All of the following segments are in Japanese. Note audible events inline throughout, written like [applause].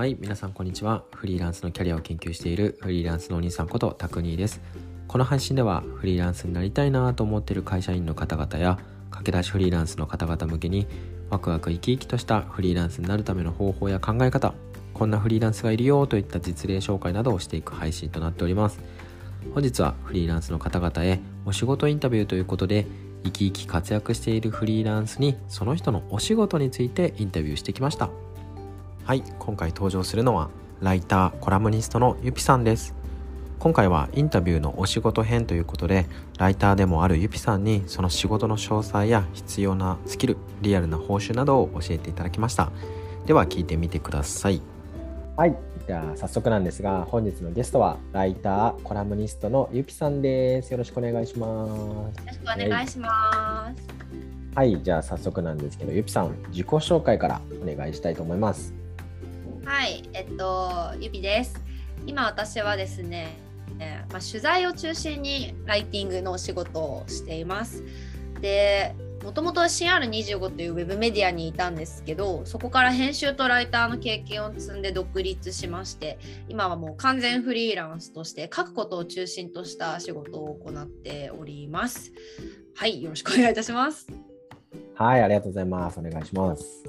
はい皆さんこんにちは。フリーランスのキャリアを研究しているフリーランスのお兄さんことタクニーです。この配信ではフリーランスになりたいなと思っている会社員の方々や駆け出しフリーランスの方々向けにワクワク生き生きとしたフリーランスになるための方法や考え方こんなフリーランスがいるよといった実例紹介などをしていく配信となっております。本日はフリーランスの方々へお仕事インタビューということで生き生き活躍しているフリーランスにその人のお仕事についてインタビューしてきました。はい今回登場するのはライターコラムニストのゆぴさんです。今回はインタビューのお仕事編ということでライターでもあるゆぴさんにその仕事の詳細や必要なスキルリアルな報酬などを教えていただきました。では聞いてみてください。はいじゃあ早速なんですが本日のゲストはライターコラムニストのゆぴさんです。よろしくお願いします。よろしくお願いします、はい、はい、じゃあ早速なんですけどゆぴさん自己紹介からお願いしたいと思いますはい、えっと、ゆぴです。今私はですね、まあ、取材を中心にライティングのお仕事をしています。で、もともと CR25 というウェブメディアにいたんですけど、そこから編集とライターの経験を積んで独立しまして、今はもう完全フリーランスとして書くことを中心とした仕事を行っております。はい、よろしくお願いいたします。はい、ありがとうございます。お願いします。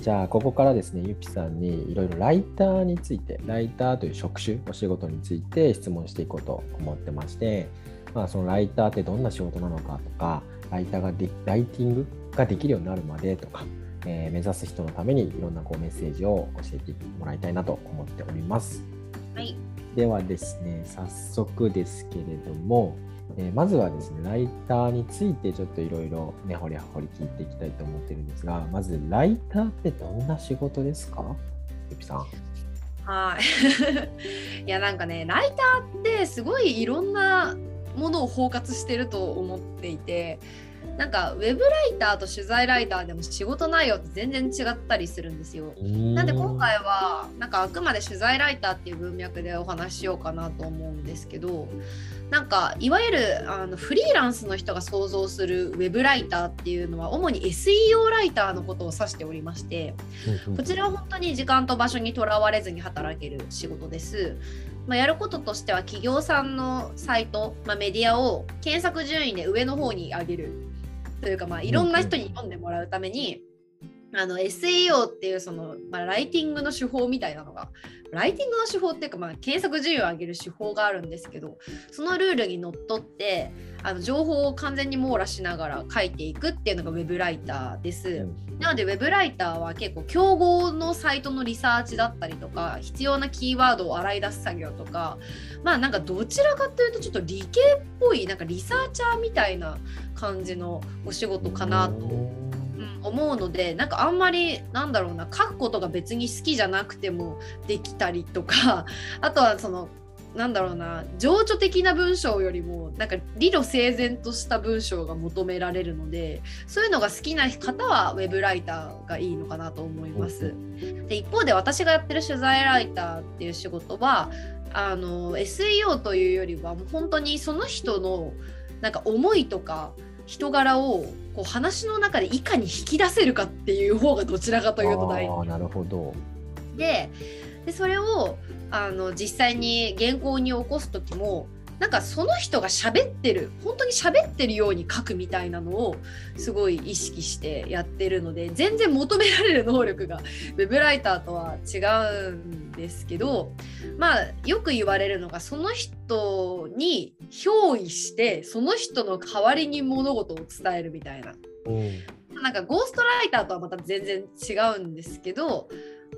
じゃあここからですねゆきさんにいろいろライターについてライターという職種お仕事について質問していこうと思ってまして、まあ、そのライターってどんな仕事なのかとかライターがでライティングができるようになるまでとか、えー、目指す人のためにいろんなこうメッセージを教えてもらいたいなと思っております。はい、ではですね早速ですけれどもえー、まずはですね、ライターについてちょっといろいろ根掘り葉掘り聞いていきたいと思ってるんですが、まずライターってどんな仕事ですか？ゆぴさん。はい。[laughs] いやなんかね、ライターってすごいいろんなものを包括してると思っていて、なんかウェブライターと取材ライターでも仕事内容って全然違ったりするんですよ。なんで今回はなんかあくまで取材ライターっていう文脈でお話ししようかなと思うんですけどなんかいわゆるあのフリーランスの人が想像するウェブライターっていうのは主に SEO ライターのことを指しておりましてこちらは本当に時間と場所にとらわれずに働ける仕事です。まあ、やることとしては企業さんのサイト、まあ、メディアを検索順位で上の方に上げるというか、まあ、いろんな人に読んでもらうために、あの SEO っていうその、まあ、ライティングの手法みたいなのがライティングの手法っていうか、まあ、検索順位を上げる手法があるんですけどそのルールにのっとってあの情報を完全に網羅しながら書いていくっていうのがウェブライターです。うん、なのでウェブライターは結構競合のサイトのリサーチだったりとか必要なキーワードを洗い出す作業とかまあなんかどちらかというとちょっと理系っぽいなんかリサーチャーみたいな感じのお仕事かなと。思うのでなんかあんまりなんだろうな書くことが別に好きじゃなくてもできたりとか [laughs] あとはそのなんだろうな情緒的な文章よりもなんか理路整然とした文章が求められるのでそういうのが好きな方はウェブライターがいいのかなと思います。で一方で私がやってる取材ライターっていう仕事はあの SEO というよりはもう本当にその人のなんか思いとか人柄をこう話の中でいかに引き出せるかっていう方がどちらかというと大事。なるほど。ででそれをあの実際に原稿に起こす時もなんかその人が喋ってる本当に喋ってるように書くみたいなのをすごい意識してやってるので全然求められる能力がウェブライターとは違うんですけどまあよく言われるのがその人に憑依してその人の代わりに物事を伝えるみたいな。なんかゴーストライターとはまた全然違うんですけど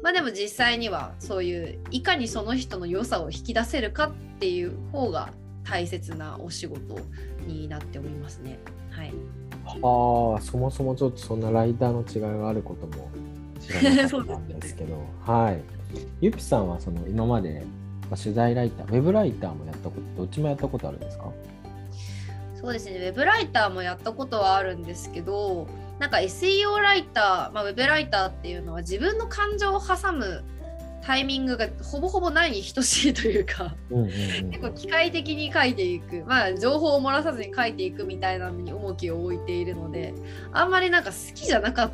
まあでも実際にはそういういかにその人の良さを引き出せるかっていう方が大切なお仕事になっておりますね。はい、はあそもそもちょっとそんなライターの違いがあることも知らなかったんですけど、ね、[laughs] はい。ゆぴさんはその今まで、まあ、取材ライター、ウェブライターもやったこと、どっちもやったことあるんですか？そうですね、ウェブライターもやったことはあるんですけど、なんか SEO ライター、まあ、ウェブライターっていうのは自分の感情を挟むタイミングがほぼほぼないに等しいというか、結構機械的に書いていく、まあ、情報を漏らさずに書いていくみたいなのに重きを置いているのであんまりなんか好きじゃなかっ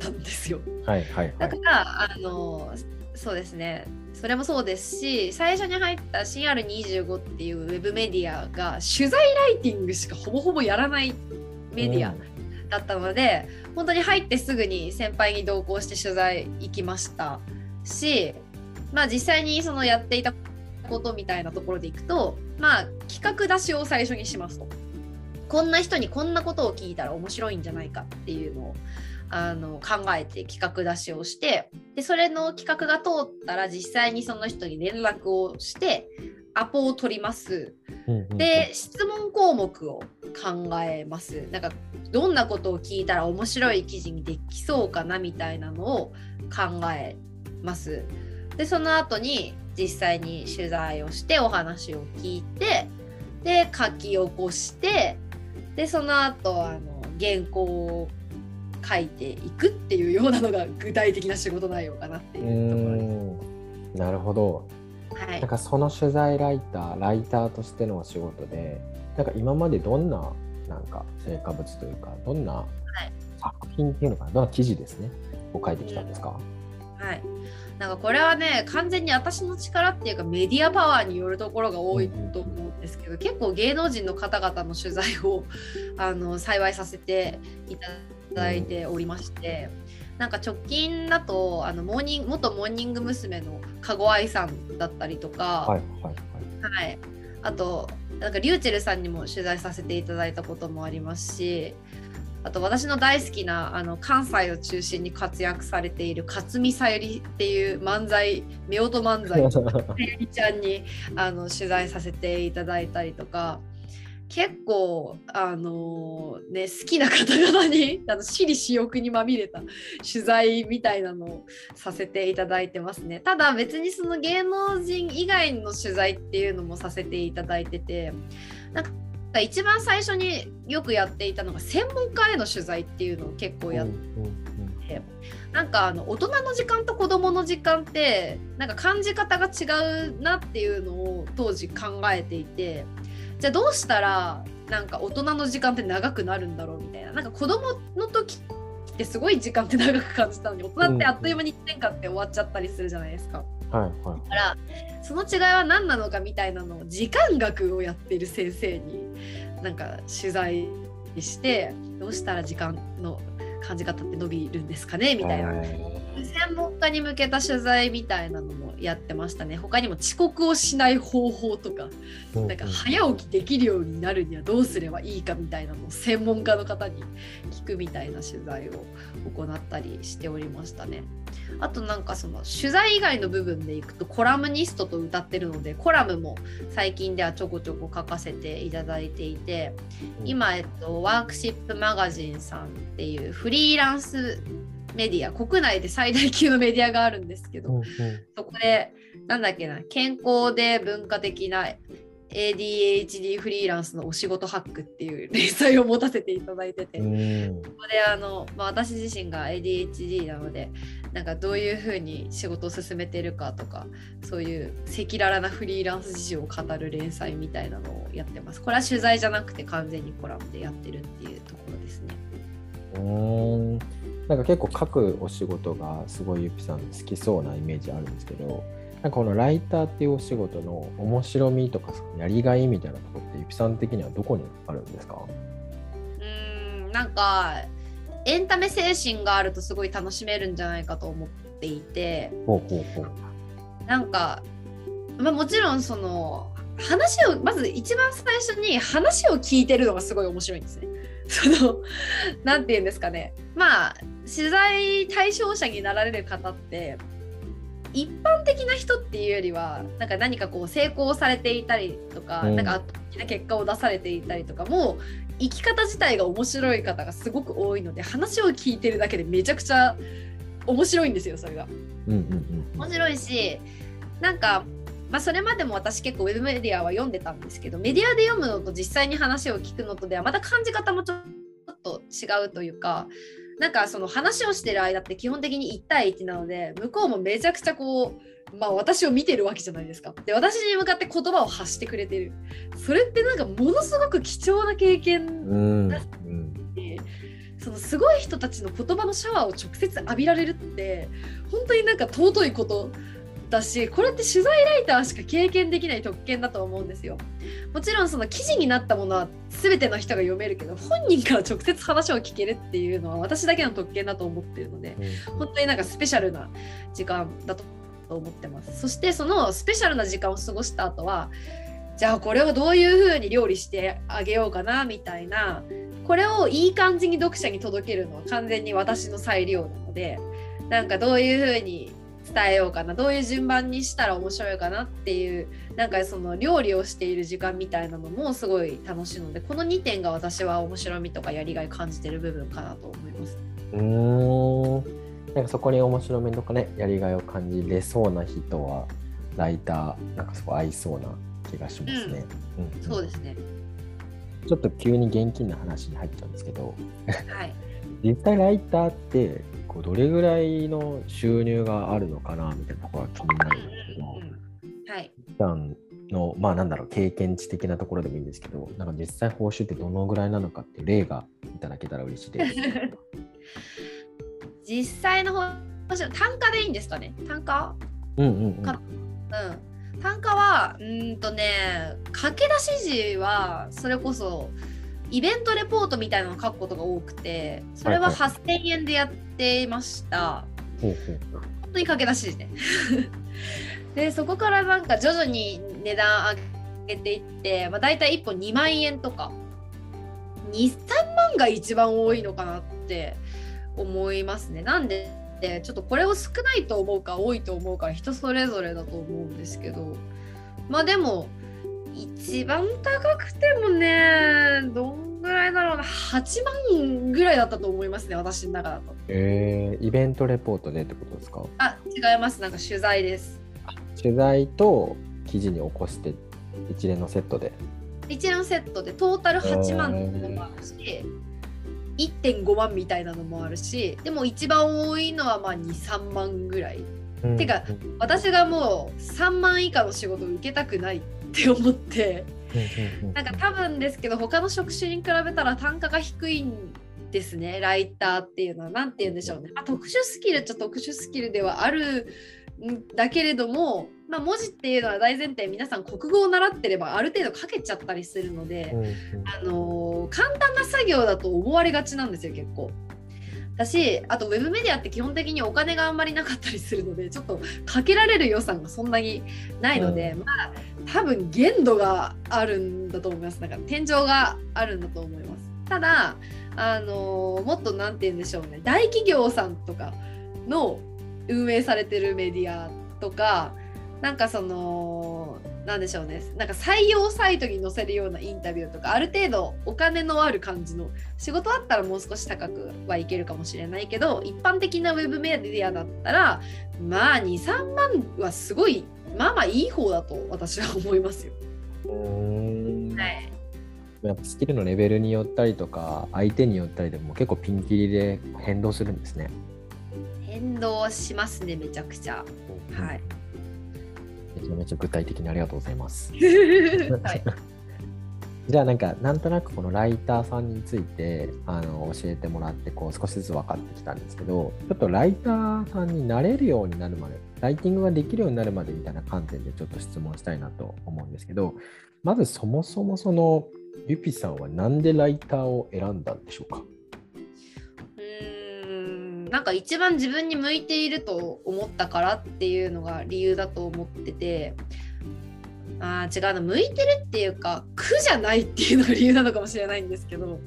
たんですよ。はいはい、はい、だからあのそうですね。それもそうですし最初に入った CR25 っていうウェブメディアが取材ライティングしかほぼほぼやらないメディアだったので、うん、本当に入ってすぐに先輩に同行して取材行きましたしまあ実際にそのやっていたことみたいなところでいくとまあ企画出しを最初にしますと。こんな人にこんなことを聞いたら面白いんじゃないかっていうのをあの考えて企画出しをしてでそれの企画が通ったら実際にその人に連絡をしてアポを取ります。で質問項目を考えます。なんかどんなことを聞いたら面白い記事にできそうかなみたいなのを考えます。でその後に実際に取材をしてお話を聞いてで書き起こしてでその後あの原稿を書いていくっていうようなのが具体的な仕事内容かなっていうところです。なるほど。はい、なんかその取材ライターライターとしての仕事でなんか今までどんななんか成果物というかどんな作品っていうのかな、どんな記事ですねを書いてきたんですか、はい、なんかこれはね完全に私の力っていうかメディアパワーによるところが多いと思うんですけど、結構芸能人の方々の取材を [laughs] あの幸いさせていただいておりまして。なんか直近だとあのモーニング元モーニング娘。の籠愛さんだったりとか、はいはいはい、あとなんかリューチェルさんにも取材させていただいたこともありますしあと私の大好きなあの関西を中心に活躍されている勝見さゆりっていう漫才夫婦漫才のさゆりちゃんにあの取材させていただいたりとか結構あのー、ね好きな方々に [laughs] あの私利私欲にまみれた取材みたいなのをさせていただいてますね。ただ別にその芸能人以外の取材っていうのもさせていただいててなんか一番最初によくやっていたのが専門家への取材っていうのを結構やって、なんかあの大人の時間と子どもの時間ってなんか感じ方が違うなっていうのを当時考えていてじゃあどうしたらなんか大人の時間って長くなるんだろうみたいななんか子どもの時ってすごい時間って長く感じたのに大人ってあっという間に1年間って終わっちゃったりするじゃないですか。はいはい、だからその違いは何なのかみたいなのを時間学をやっている先生になんか取材してどうしたら時間の感じ方って伸びるんですかねみたいな。専門家に向けた取材みたいなのもやってましたね。他にも遅刻をしない方法とか、なんか早起きできるようになるにはどうすればいいかみたいなのを専門家の方に聞くみたいな取材を行ったりしておりましたね。あとなんかその取材以外の部分でいくとコラムニストと歌ってるのでコラムも最近ではちょこちょこ書かせていただいていて今、えっと、ワークシップマガジンさんっていうフリーランスメディア国内で最大級のメディアがあるんですけど、うんうん、そこでなんだっけな健康で文化的な ADHD フリーランスのお仕事ハックっていう連載を持たせていただいてて、そこであの、まあ、私自身が ADHD なのでなんかどういうふうに仕事を進めてるかとかそういう赤裸々なフリーランス事情を語る連載みたいなのをやってます。これは取材じゃなくて完全にコラムでやってるっていうところですね。うんなんか結構書くお仕事がすごいゆきさん好きそうなイメージあるんですけどなんかこのライターっていうお仕事の面白みとかやりがいみたいなところってゆきさん的にはどこにあるんですか？うんなんかエンタメ精神があるとすごい楽しめるんじゃないかと思っていて。ほうほうほう。なんか、まあ、もちろんその話をまず一番最初に話を聞いてるのがすごい面白いんですね。その何て言うんですかね。まあ取材対象者になられる方って一般的な人っていうよりはなんか何かこう成功されていたりとか、うん、なんかな結果を出されていたりとかも生き方自体が面白い方がすごく多いので話を聞いてるだけでめちゃくちゃ面白いんですよそれが。うんうんうん、面白いしなんか、まあ、それまでも私結構ウェブメディアは読んでたんですけどメディアで読むのと実際に話を聞くのとではまた感じ方もちょっと違うというかなんかその話をしてる間って基本的に1対1なので向こうもめちゃくちゃこうまあ私を見てるわけじゃないですか。で私に向かって言葉を発してくれてる。それってなんかものすごく貴重な経験だし、そのすごい人たちの言葉のシャワーを直接浴びられるって本当になんか尊いことだしこれって取材ライターしか経験できない特権だと思うんですよ。もちろんその記事になったものは全ての人が読めるけど本人から直接話を聞けるっていうのは私だけの特権だと思ってるので本当になんかスペシャルな時間だと思ってます。そしてそのスペシャルな時間を過ごした後はじゃあこれをどういう風に料理してあげようかなみたいなこれをいい感じに読者に届けるのは完全に私の裁量なのでなんかどういう風に伝えようかなどういう順番にしたら面白いかなっていうなんかその料理をしている時間みたいなのもすごい楽しいのでこの2点が私は面白みとかやりがい感じてる部分かなと思います。うんなんかそこに面白みとかねやりがいを感じれそうな人はライターなんかすごい合いそうな気がしますね。うん、うん、そうですね。ちょっと急に現金な話に入っちゃうんですけど、はい、[laughs] 実際ライターってこうどれぐらいの収入があるのかなみたいなところが気になるんですけど、はい、普段のまあなんだろう経験値的なところでもいいんですけどなんか実際報酬ってどのぐらいなのかっていう例がいただけたら嬉しいです。[laughs] 実際の報酬単価でいいんですかね？単価？うんうんうん、うん。単価はうんとね駆け出し時はそれこそイベントレポートみたいなのを書くことが多くてそれは8000円でやっていました、本当に駆け出し時ね。[laughs] でそこからなんか徐々に値段上げていって、まあ、大体1本2万円とか。23万が一番多いのかなって思いますね。なんでちょっとこれを少ないと思うか多いと思うか人それぞれだと思うんですけど。まあでも一番高くてもねどんぐらいだろうな8万ぐらいだったと思いますね私の中だと。えー、イベントレポートでってことですか？あ違いますなんか取材です。取材と記事に起こして一連のセットで一連のセットでトータル8万のもあるし、えー1.5万みたいなのもあるしでも一番多いのはまあ23万ぐらい。うん、てか私がもう3万以下の仕事を受けたくないって思って。なんか多分ですけど他の職種に比べたら単価が低いんですねライターっていうのは。何て言うんでしょうね、まあ、特殊スキルっちゃ特殊スキルではあるんだけれどもまあ、文字っていうのは大前提皆さん国語を習ってればある程度書けちゃったりするので、うんうん、あのー、簡単な作業だと思われがちなんですよ結構。だしあとウェブメディアって基本的にお金があんまりなかったりするのでちょっとかけられる予算がそんなにないので、うん、まあ多分限度があるんだと思います。だから天井があるんだと思います。ただあのー、もっと何て言うんでしょうね。大企業さんとかの運営されてるメディアとかなんかそのなんでしょうねなんか採用サイトに載せるようなインタビューとかある程度お金のある感じの仕事あったらもう少し高くはいけるかもしれないけど一般的なウェブメディアだったらまあ23万はすごいまあまあいい方だと私は思いますよ。はいやっぱスキルのレベルによったりとか相手によったりでも結構ピンキリで変動するんですね。変動しますねめちゃくちゃ。はい。めちゃめちゃ具体的にありがとうございます。[laughs] はい、[laughs] じゃあなんかなんとなくこのライターさんについてあの教えてもらってこう少しずつ分かってきたんですけどちょっとライターさんになれるようになるまでライティングができるようになるまでみたいな観点でちょっと質問したいなと思うんですけどまずそもそもそのゆぴさんはなんでライターを選んだんでしょうか？なんか一番自分に向いていると思ったからっていうのが理由だと思ってて。あ違うな向いてるっていうか苦じゃないっていうのが理由なのかもしれないんですけど。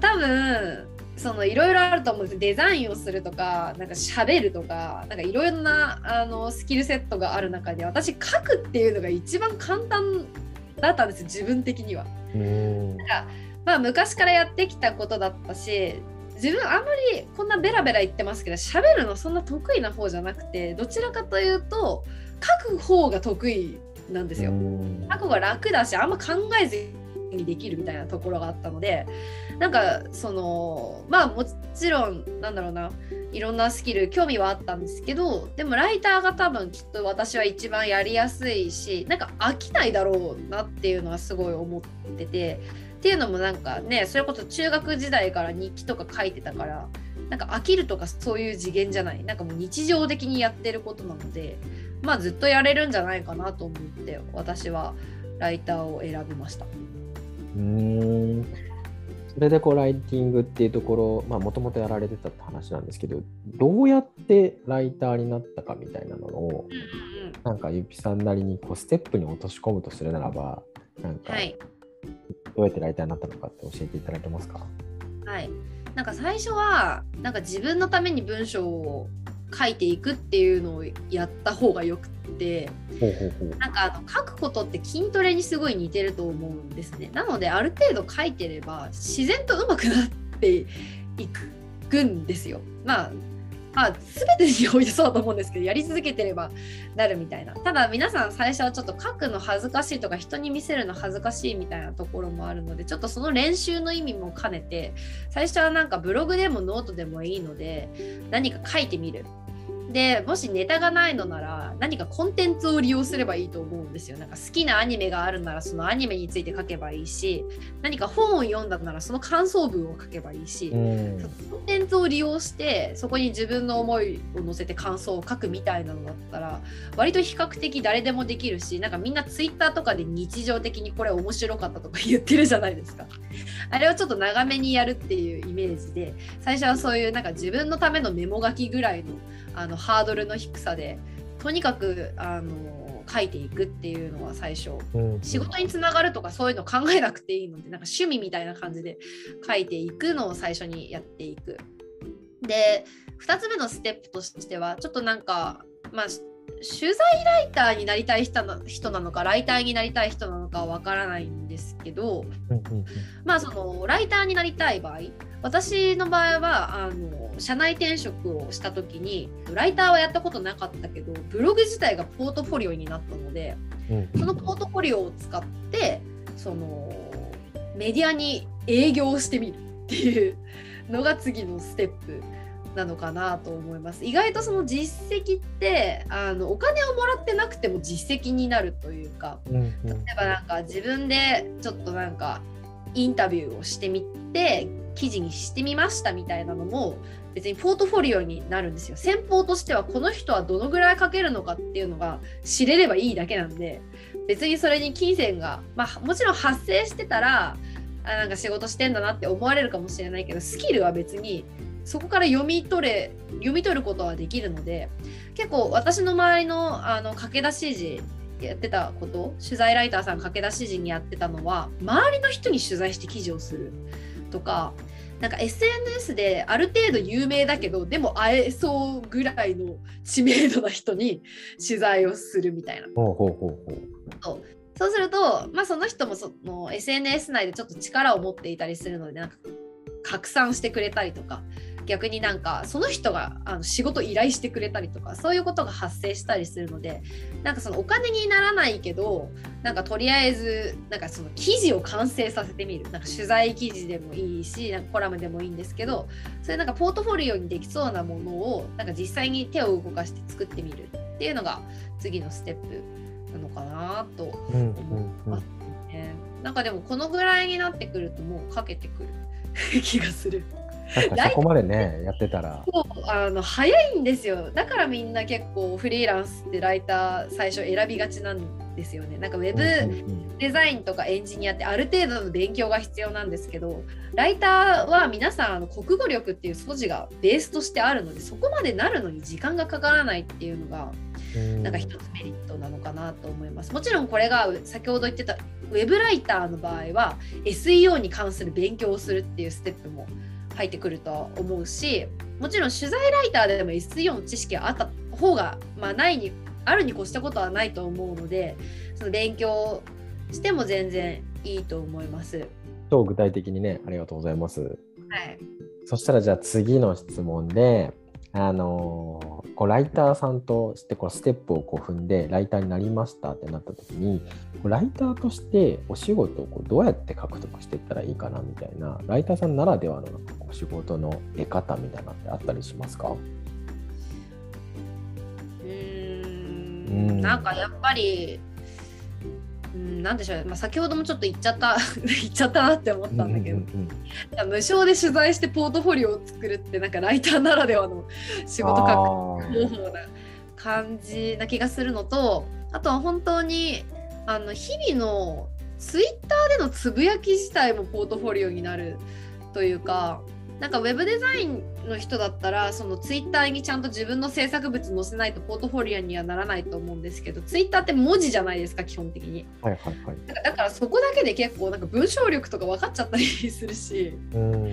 多分そのいろいろあると思うんです。デザインをするとかなんか喋るとかなんかいろいろなあのスキルセットがある中で私書くっていうのが一番簡単だったんです自分的には。なんかまあ昔からやってきたことだったし自分あんまりこんなベラベラ言ってますけど喋るのそんな得意な方じゃなくてどちらかというと書く方が得意なんですよ。書く方が楽だしあんま考えずにできるみたいなところがあったのでなんかそのまあもちろんなんだろうないろんなスキル興味はあったんですけどでもライターが多分きっと私は一番やりやすいしなんか飽きないだろうなっていうのはすごい思っててっていうのもなんかねそれこそ中学時代から日記とか書いてたからなんか飽きるとかそういう次元じゃない。なんかもう日常的にやってることなのでまあずっとやれるんじゃないかなと思って私はライターを選びました。うん。それでこうライティングっていうところもともとやられてたって話なんですけどどうやってライターになったかみたいなのを、うんうんうん、なんかゆぴさんなりにこうステップに落とし込むとするならばなんか、はい、どうやってライターになったのかって教えていただけますか？はい。なんか最初はなんか自分のために文章を書いていくっていうのをやった方がよくてなんかあの書くことって筋トレにすごい似てると思うんですね。なのである程度書いてれば自然と上手くなっていくんですよ。まあまあ全てにおいてそうだと思うんですけどやり続けてればなるみたいな。ただ皆さん最初はちょっと書くの恥ずかしいとか人に見せるの恥ずかしいみたいなところもあるのでちょっとその練習の意味も兼ねて最初はなんかブログでもノートでもいいので何か書いてみる。でもしネタがないのなら何かコンテンツを利用すればいいと思うんですよ。なんか好きなアニメがあるならそのアニメについて書けばいいし何か本を読んだならその感想文を書けばいいし、コンテンツを利用してそこに自分の思いを載せて感想を書くみたいなのだったら割と比較的誰でもできるしなんかみんなツイッターとかで日常的にこれ面白かったとか言ってるじゃないですか。あれをちょっと長めにやるっていうイメージで最初はそういうなんか自分のためのメモ書きぐらいのあのハードルの低さでとにかくあの書いていくっていうのは最初、仕事につながるとかそういうの考えなくていいのでなんか趣味みたいな感じで書いていくのを最初にやっていく。で2つ目のステップとしてはちょっとなんかまあ取材ライターになりたい人なのかライターになりたい人なのかはわからないんですけど、まあそのライターになりたい場合私の場合はあの社内転職をした時にライターはやったことなかったけどブログ自体がポートフォリオになったので、そのポートフォリオを使ってそのメディアに営業してみるっていうのが次のステップなのかなと思います。意外とその実績ってあのお金をもらってなくても実績になるというか、うんうん、例えばなんか自分でちょっとなんかインタビューをしてみて記事にしてみましたみたいなのも別にポートフォリオになるんですよ。先方としてはこの人はどのぐらい書けるのかっていうのが知れればいいだけなんで別にそれに金銭が、まあ、もちろん発生してたらあなんか仕事してんだなって思われるかもしれないけどスキルは別にそこから読み取れ読み取ることはできるので結構私の周りのあの駆け出し指示やってたこと取材ライターさん駆け出し時にやってたのは周りの人に取材して記事をするとかなんか SNS である程度有名だけどでも会えそうぐらいの知名度な人に取材をするみたいな。ほうほうほうほうそうすると、まあ、その人もその SNS 内でちょっと力を持っていたりするのでなんか拡散してくれたりとか逆になんかその人があの仕事依頼してくれたりとかそういうことが発生したりするのでなんかそのお金にならないけどなんかとりあえずなんかその記事を完成させてみるなんか取材記事でもいいしなんかコラムでもいいんですけどそれなんかポートフォリオにできそうなものをなんか実際に手を動かして作ってみるっていうのが次のステップなのかなと思いますね。なんかでもこのぐらいになってくるともうかけてくる [laughs] 気がする。なんかそこまでねやってたら。そうあの早いんですよ。だからみんな結構フリーランスってライター最初選びがちなんですよね。なんかウェブデザインとかエンジニアってある程度の勉強が必要なんですけどライターは皆さんあの国語力っていう素地がベースとしてあるのでそこまでなるのに時間がかからないっていうのがなんか一つメリットなのかなと思います。もちろんこれが先ほど言ってたウェブライターの場合は SEO に関する勉強をするっていうステップも入ってくると思うしもちろん取材ライターでも SEO の知識があった方が、まあ、ないにあるに越したことはないと思うのでその勉強しても全然いいと思います。超具体的にねありがとうございます。はい、そしたらじゃあ次の質問であのこうライターさんとしてこうステップをこう踏んでライターになりましたってなった時にライターとしてお仕事をこうどうやって獲得していったらいいかなみたいなライターさんならではのなんかお仕事の得方みたいなってあったりしますか？うん。なんかやっぱりうん、なんでしょう、まあ、先ほどもちょっと言っちゃった [laughs] 言っちゃったなって思ったんだけど、うんうんうん無償で取材してポートフォリオを作るってなんかライターならではの仕事あ書ーく方法な感じな気がするのとあとは本当にあの日々のツイッターでのつぶやき自体もポートフォリオになるというかなんかウェブデザインの人だったらそのツイッターにちゃんと自分の制作物載せないとポートフォリオにはならないと思うんですけどツイッターって文字じゃないですか基本的に。はいはいはい。だからだからそこだけで結構なんか文章力とか分かっちゃったりするしうん。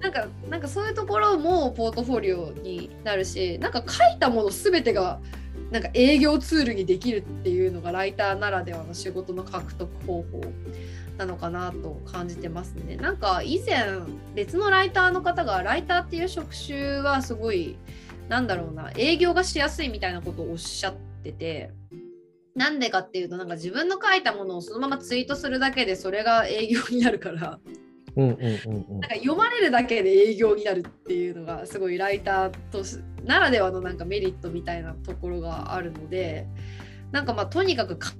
なんかなんかそういうところもポートフォリオになるしなんか書いたもの全てがなんか営業ツールにできるっていうのがライターならではの仕事の獲得方法なのかなと感じてますね。なんか以前別のライターの方がライターっていう職種はすごいなんだろうな営業がしやすいみたいなことをおっしゃっててなんでかっていうとなんか自分の書いたものをそのままツイートするだけでそれが営業になるからなんか読まれるだけで営業になるっていうのがすごいライターとしならではのなんかメリットみたいなところがあるのでなんかまあとにかくか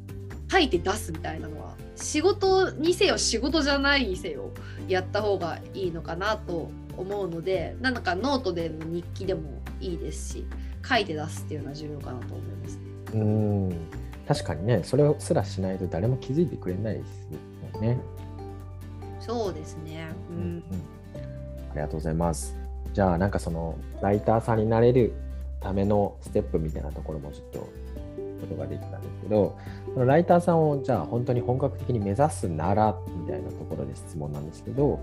書いて出すみたいなのは仕事にせよ仕事じゃないにせよやった方がいいのかなと思うのでなんかノートでの日記でもいいですし書いて出すっていうのは重要かなと思いますね。うん確かにねそれすらしないと誰も気づいてくれないですよね。そうですね。ううんん、ありがとうございます。じゃあなんかそのライターさんになれるためのステップみたいなところもちょっとことができたんですけどそのライターさんをじゃあ本当に本格的に目指すならみたいなところで質問なんですけど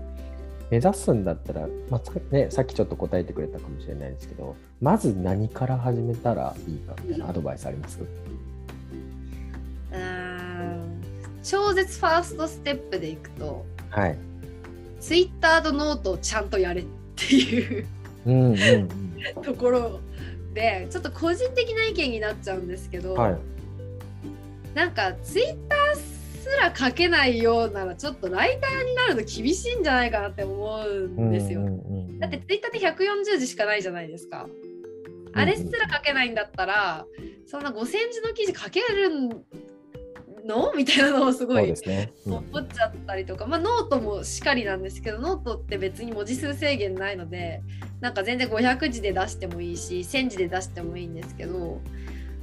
目指すんだったら、まあさね、さっきちょっと答えてくれたかもしれないですけどまず何から始めたらいいかみたいなアドバイスあります？うーん超絶ファーストステップでいくとはい。ツイッターとノートをちゃんとやれっていううん [laughs] ところでちょっと個人的な意見になっちゃうんですけど、はい。なんかツイッターすら書けないようならちょっとライターになるの厳しいんじゃないかなって思うんですよ。だってツイッターって140字しかないじゃないですか。あれすら書けないんだったら、そんな5000字の記事書けるの？[laughs] みたいなのをすごいすね。うん。思っちゃったりとか、まあ、ノートもしかりなんですけどノートって別に文字数制限ないのでなんか全然500字で出してもいいし1000字で出してもいいんですけど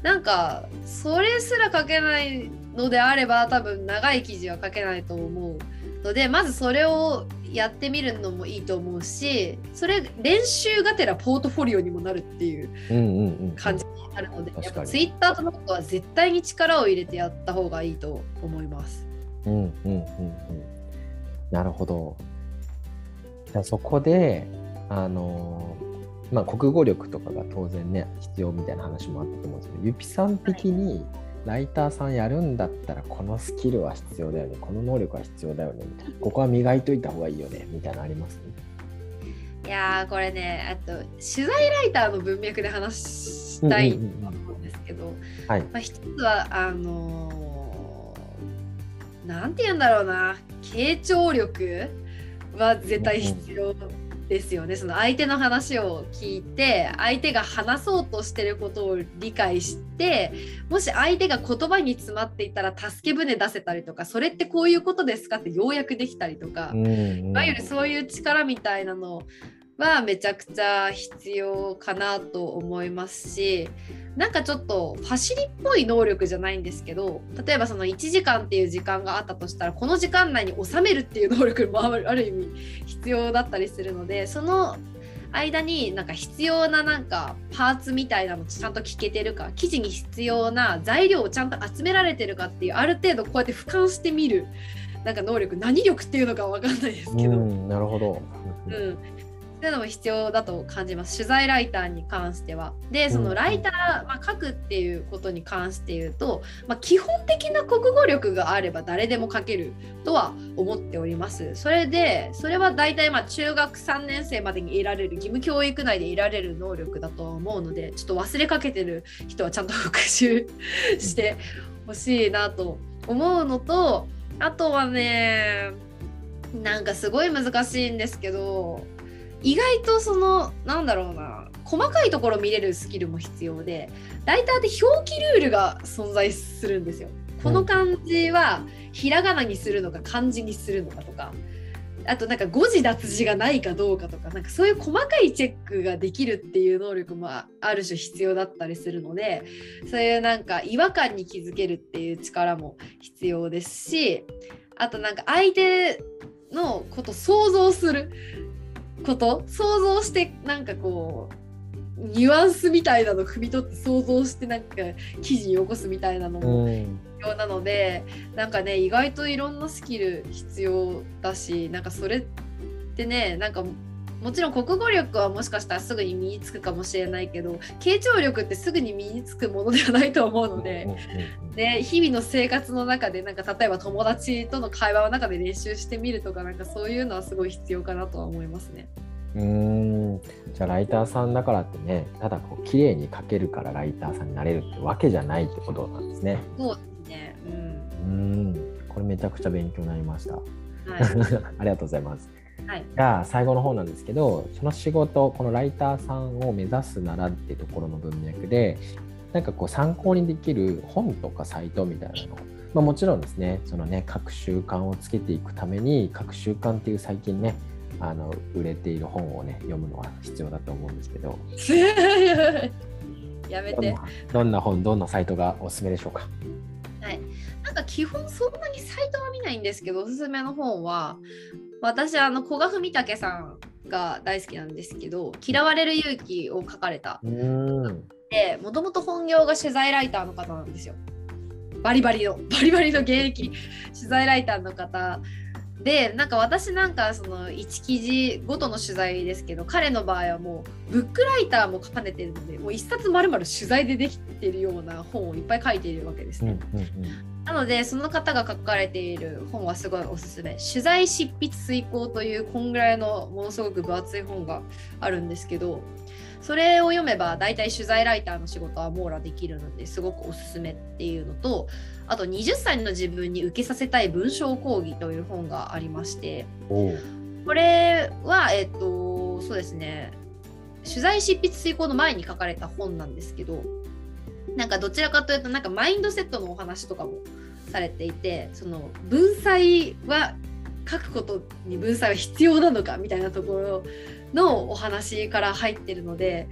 なんかそれすら書けないのであれば多分長い記事は書けないと思うのでまずそれをやってみるのもいいと思うしそれ練習がてらポートフォリオにもなるっていううんうんうん。感じになるので、確かにやっぱツイッターとノートは絶対に力を入れてやった方がいいと思います。うんうんうんうん。なるほど。じゃあそこで、あのーまあ、国語力とかが当然ね、必要みたいな話もあったと思うんですけど、ゆぴさん的にライターさんやるんだったら、このスキルは必要だよね、この能力は必要だよね、みたいな。ここは磨いといた方がいいよね、みたいなのあります？いやーこれねあと取材ライターの文脈で話したいと思うんですけど、はい。まあ、一つはあのーなんて言うんだろうな。傾聴力は絶対必要ですよね、その相手の話を聞いて相手が話そうとしてることを理解してもし相手が言葉に詰まっていたら助け舟出せたりとかそれってこういうことですかって要約できたりとか。うんうんいわゆるそういう力みたいなのはめちゃくちゃ必要かなと思いますしなんかちょっとファシリっぽい能力じゃないんですけど例えばその1時間っていう時間があったとしたらこの時間内に収めるっていう能力もある意味必要だったりするのでその間になんか必要ななんかパーツみたいなのちゃんと聞けてるか記事に必要な材料をちゃんと集められてるかっていうある程度こうやって俯瞰してみるなんか能力何力っていうのかわかんないですけど、うん、なるほど。うん、そういうのも必要だと感じます取材ライターに関しては。でそうんのライター、まあ、書くっていうことに関して言うと、まあ、基本的な国語力があれば誰でも書けるとは思っております。それでそれは大体まあ中学3年生までに得られる義務教育内で得られる能力だとは思うのでちょっと忘れかけてる人はちゃんと復習してほしいなと思うのとあとはねなんかすごい難しいんですけど意外とそのなんだろうな細かいところ見れるスキルも必要でライターって表記ルールが存在するんですよ。この漢字はひらがなにするのか漢字にするのかとかあとなんか誤字脱字がないかどうかとかなんかそういう細かいチェックができるっていう能力もある種必要だったりするのでそういうなんか違和感に気づけるっていう力も必要ですしあとなんか相手のこと想像すること想像してなんかこうニュアンスみたいなの汲み取って想像してなんか記事に起こすみたいなのも必要なので、うん、なんかね意外といろんなスキル必要だしなんかそれってねなんかもちろん国語力はもしかしたらすぐに身につくかもしれないけど傾聴力ってすぐに身につくものではないと思うので、で日々の生活の中でなんか例えば友達との会話の中で練習してみるとかなんかそういうのはすごい必要かなとは思いますね。うんじゃあライターさんだからってねただこう綺麗に書けるからライターさんになれるってわけじゃないってことなんですね。そうですね。うん。うんこれめちゃくちゃ勉強になりました。はい、[laughs] ありがとうございます。はい、じゃあ最後の方なんですけどその仕事このライターさんを目指すならってところの文脈でなんかこう参考にできる本とかサイトみたいなのまあ、もちろんですねそのね各習慣をつけていくために各習慣っていう最近ねあの売れている本をね読むのは必要だと思うんですけど。[laughs] やめて。どんな本どんなサイトがおすすめでしょうか？はいなんか基本そんなにサイトは見ないんですけどおすすめの本は私あの古賀文武さんが大好きなんですけど「嫌われる勇気」を書かれた。でもともと本業が取材ライターの方なんですよ。バリバリの [laughs] バリバリの現役取材ライターの方。でなんか私なんかその1記事ごとの取材ですけど彼の場合はもうブックライターも兼ねてるのでもう一冊まるまる取材でできてるような本をいっぱい書いているわけですね。うんうんうんなのでその方が書かれている本はすごいおすすめ。取材執筆遂行というこんぐらいのものすごく分厚い本があるんですけどそれを読めば大体取材ライターの仕事は網羅できるのですごくおすすめっていうのとあと20歳の自分に受けさせたい文章講義という本がありましてこれはえっとそうですね。取材執筆遂行の前に書かれた本なんですけどなんかどちらかというとなんかマインドセットのお話とかもされていてその文才は書くことに文才は必要なのかみたいなところのお話から入ってるので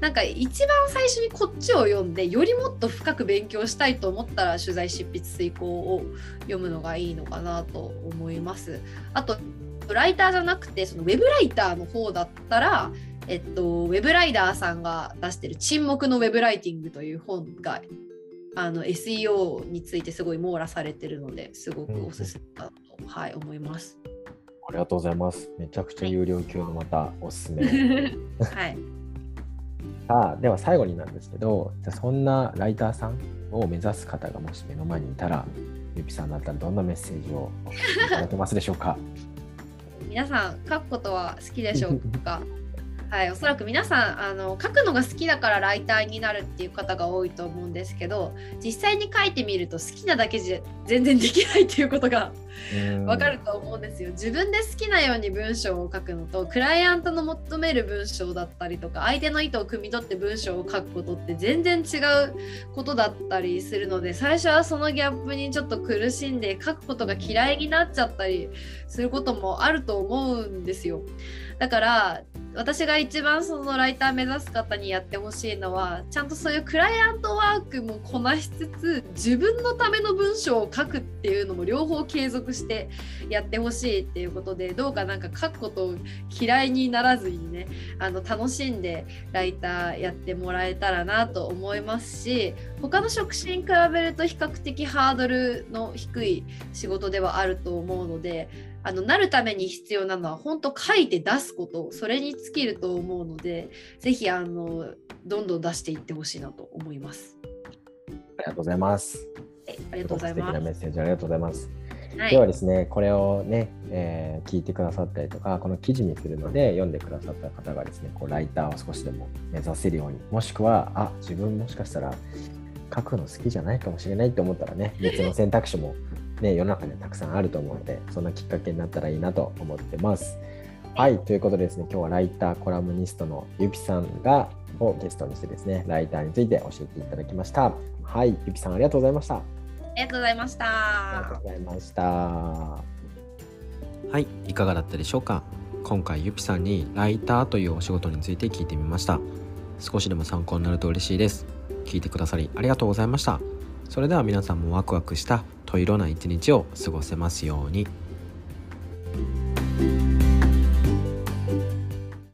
なんか一番最初にこっちを読んでよりもっと深く勉強したいと思ったら取材執筆遂行を読むのがいいのかなと思います。あとライターじゃなくてそのウェブライターの方だったらえっと、ウェブライダーさんが出してる「沈黙のウェブライティング」という本があの SEO についてすごい網羅されてるのですごくおすすめだと、うん、はい、思います。ありがとうございます。めちゃくちゃ有料級のまたおすすめ。[laughs] はい。さあでは最後になんですけど、じゃそんなライターさんを目指す方がもし目の前にいたら、ゆきさんだったらどんなメッセージをいただけますでしょうか？[laughs] 皆さん書くことは好きでしょうか？はい、おそらく皆さんあの書くのが好きだからライターになるっていう方が多いと思うんですけど実際に書いてみると好きなだけじゃ全然できないっていうことがわかると思うんですよ。自分で好きなように文章を書くのとクライアントの求める文章だったりとか相手の意図を汲み取って文章を書くことって全然違うことだったりするので最初はそのギャップにちょっと苦しんで書くことが嫌いになっちゃったりすることもあると思うんですよ。だから私が一番そのライター目指す方にやってほしいのはちゃんとそういうクライアントワークもこなしつつ自分のための文章を書くっていうのも両方継続してやってほしいっていうことでどうかなんか書くことを嫌いにならずにねあの楽しんでライターやってもらえたらなと思いますし他の職種に比べると比較的ハードルの低い仕事ではあると思うのであのなるために必要なのは本当書いて出すことそれに尽きると思うのでぜひあのどんどん出していってほしいなと思います。ありがとうございます。ありがとうございます。素敵なメッセージありがとうございます。はい、ではですね、これをね、えー、聞いてくださったりとか、この記事にするので読んでくださった方がですね、こうライターを少しでも目指せるように、もしくは、あ自分もしかしたら書くの好きじゃないかもしれないと思ったらね、[laughs] 別の選択肢もね、世の中にはたくさんあると思うので、そんなきっかけになったらいいなと思ってます。はい、ということでですね、今日はライター、コラムニストのゆきさんがをゲストにしてですね、ライターについて教えていただきました。はい、ゆきさんありがとうございました。りがとうございました。ありがとうございました。はいいかがだったでしょうか？今回ゆぴさんにライターというお仕事について聞いてみました。少しでも参考になると嬉しいです。聞いてくださりありがとうございました。それでは皆さんもワクワクしたと色な一日を過ごせますように